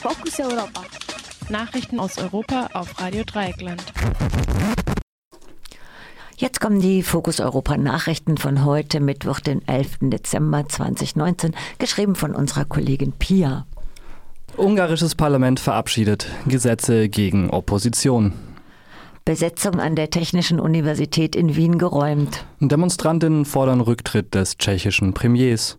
Fokus Europa. Nachrichten aus Europa auf Radio Dreieckland. Jetzt kommen die Fokus Europa Nachrichten von heute, Mittwoch, den 11. Dezember 2019, geschrieben von unserer Kollegin Pia. Ungarisches Parlament verabschiedet Gesetze gegen Opposition. Besetzung an der Technischen Universität in Wien geräumt. Demonstrantinnen fordern Rücktritt des tschechischen Premiers.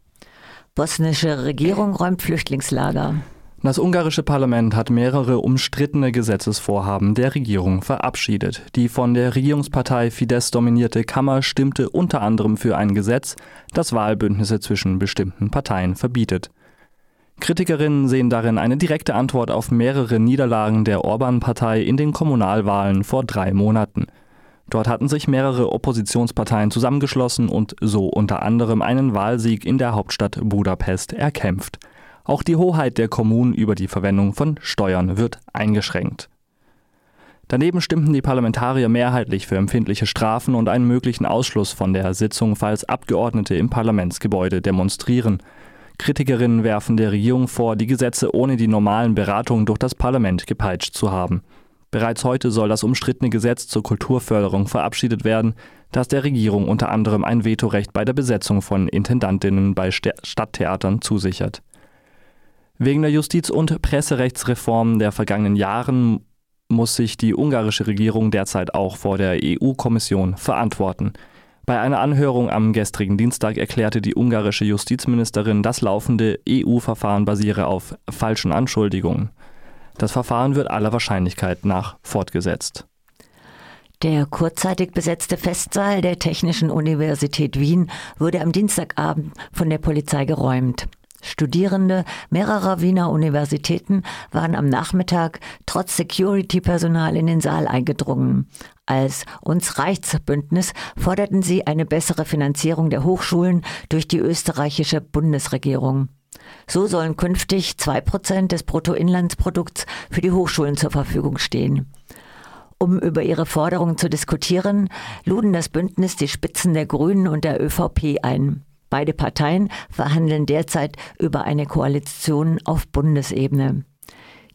Bosnische Regierung räumt Flüchtlingslager. Das ungarische Parlament hat mehrere umstrittene Gesetzesvorhaben der Regierung verabschiedet. Die von der Regierungspartei Fidesz dominierte Kammer stimmte unter anderem für ein Gesetz, das Wahlbündnisse zwischen bestimmten Parteien verbietet. Kritikerinnen sehen darin eine direkte Antwort auf mehrere Niederlagen der Orban-Partei in den Kommunalwahlen vor drei Monaten. Dort hatten sich mehrere Oppositionsparteien zusammengeschlossen und so unter anderem einen Wahlsieg in der Hauptstadt Budapest erkämpft. Auch die Hoheit der Kommunen über die Verwendung von Steuern wird eingeschränkt. Daneben stimmten die Parlamentarier mehrheitlich für empfindliche Strafen und einen möglichen Ausschluss von der Sitzung, falls Abgeordnete im Parlamentsgebäude demonstrieren. Kritikerinnen werfen der Regierung vor, die Gesetze ohne die normalen Beratungen durch das Parlament gepeitscht zu haben. Bereits heute soll das umstrittene Gesetz zur Kulturförderung verabschiedet werden, das der Regierung unter anderem ein Vetorecht bei der Besetzung von Intendantinnen bei Stadttheatern zusichert. Wegen der Justiz- und Presserechtsreformen der vergangenen Jahren muss sich die ungarische Regierung derzeit auch vor der EU-Kommission verantworten. Bei einer Anhörung am gestrigen Dienstag erklärte die ungarische Justizministerin, das laufende EU-Verfahren basiere auf falschen Anschuldigungen. Das Verfahren wird aller Wahrscheinlichkeit nach fortgesetzt. Der kurzzeitig besetzte Festsaal der Technischen Universität Wien wurde am Dienstagabend von der Polizei geräumt. Studierende mehrerer Wiener Universitäten waren am Nachmittag trotz Security-Personal in den Saal eingedrungen. Als Uns reicht's Bündnis forderten sie eine bessere Finanzierung der Hochschulen durch die österreichische Bundesregierung. So sollen künftig zwei Prozent des Bruttoinlandsprodukts für die Hochschulen zur Verfügung stehen. Um über ihre Forderungen zu diskutieren, luden das Bündnis die Spitzen der Grünen und der ÖVP ein. Beide Parteien verhandeln derzeit über eine Koalition auf Bundesebene.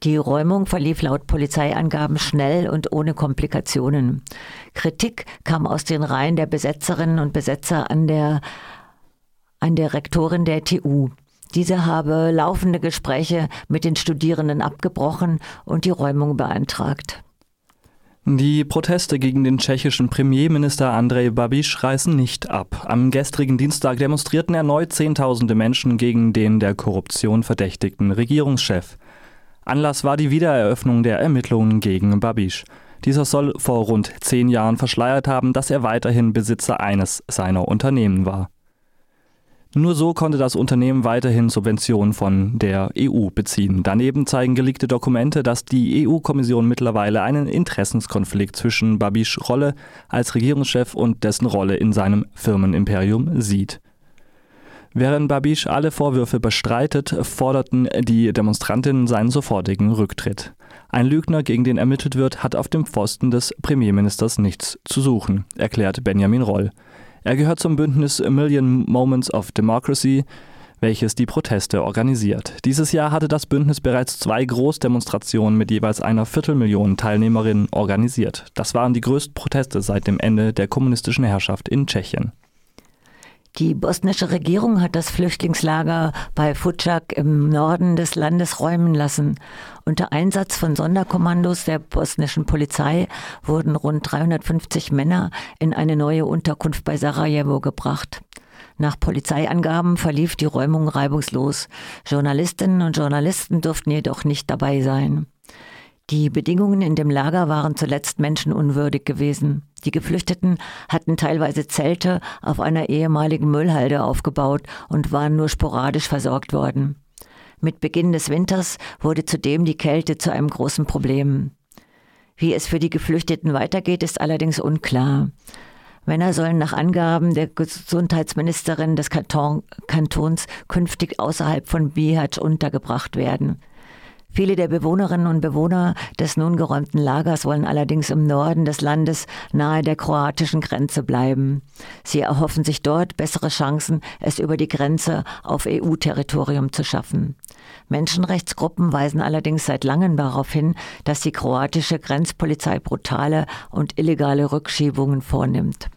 Die Räumung verlief laut Polizeiangaben schnell und ohne Komplikationen. Kritik kam aus den Reihen der Besetzerinnen und Besetzer an der, an der Rektorin der TU. Diese habe laufende Gespräche mit den Studierenden abgebrochen und die Räumung beantragt. Die Proteste gegen den tschechischen Premierminister Andrej Babiš reißen nicht ab. Am gestrigen Dienstag demonstrierten erneut Zehntausende Menschen gegen den der Korruption verdächtigten Regierungschef. Anlass war die Wiedereröffnung der Ermittlungen gegen Babiš. Dieser soll vor rund zehn Jahren verschleiert haben, dass er weiterhin Besitzer eines seiner Unternehmen war. Nur so konnte das Unternehmen weiterhin Subventionen von der EU beziehen. Daneben zeigen geleakte Dokumente, dass die EU-Kommission mittlerweile einen Interessenskonflikt zwischen Babiš Rolle als Regierungschef und dessen Rolle in seinem Firmenimperium sieht. Während Babiš alle Vorwürfe bestreitet, forderten die Demonstrantinnen seinen sofortigen Rücktritt. Ein Lügner, gegen den ermittelt wird, hat auf dem Pfosten des Premierministers nichts zu suchen, erklärt Benjamin Roll. Er gehört zum Bündnis A Million Moments of Democracy, welches die Proteste organisiert. Dieses Jahr hatte das Bündnis bereits zwei Großdemonstrationen mit jeweils einer Viertelmillion Teilnehmerinnen organisiert. Das waren die größten Proteste seit dem Ende der kommunistischen Herrschaft in Tschechien. Die bosnische Regierung hat das Flüchtlingslager bei Futschak im Norden des Landes räumen lassen. Unter Einsatz von Sonderkommandos der bosnischen Polizei wurden rund 350 Männer in eine neue Unterkunft bei Sarajevo gebracht. Nach Polizeiangaben verlief die Räumung reibungslos. Journalistinnen und Journalisten durften jedoch nicht dabei sein. Die Bedingungen in dem Lager waren zuletzt menschenunwürdig gewesen. Die Geflüchteten hatten teilweise Zelte auf einer ehemaligen Müllhalde aufgebaut und waren nur sporadisch versorgt worden. Mit Beginn des Winters wurde zudem die Kälte zu einem großen Problem. Wie es für die Geflüchteten weitergeht, ist allerdings unklar. Männer sollen nach Angaben der Gesundheitsministerin des Kanton, Kantons künftig außerhalb von Bihać untergebracht werden. Viele der Bewohnerinnen und Bewohner des nun geräumten Lagers wollen allerdings im Norden des Landes nahe der kroatischen Grenze bleiben. Sie erhoffen sich dort bessere Chancen, es über die Grenze auf EU-Territorium zu schaffen. Menschenrechtsgruppen weisen allerdings seit langem darauf hin, dass die kroatische Grenzpolizei brutale und illegale Rückschiebungen vornimmt.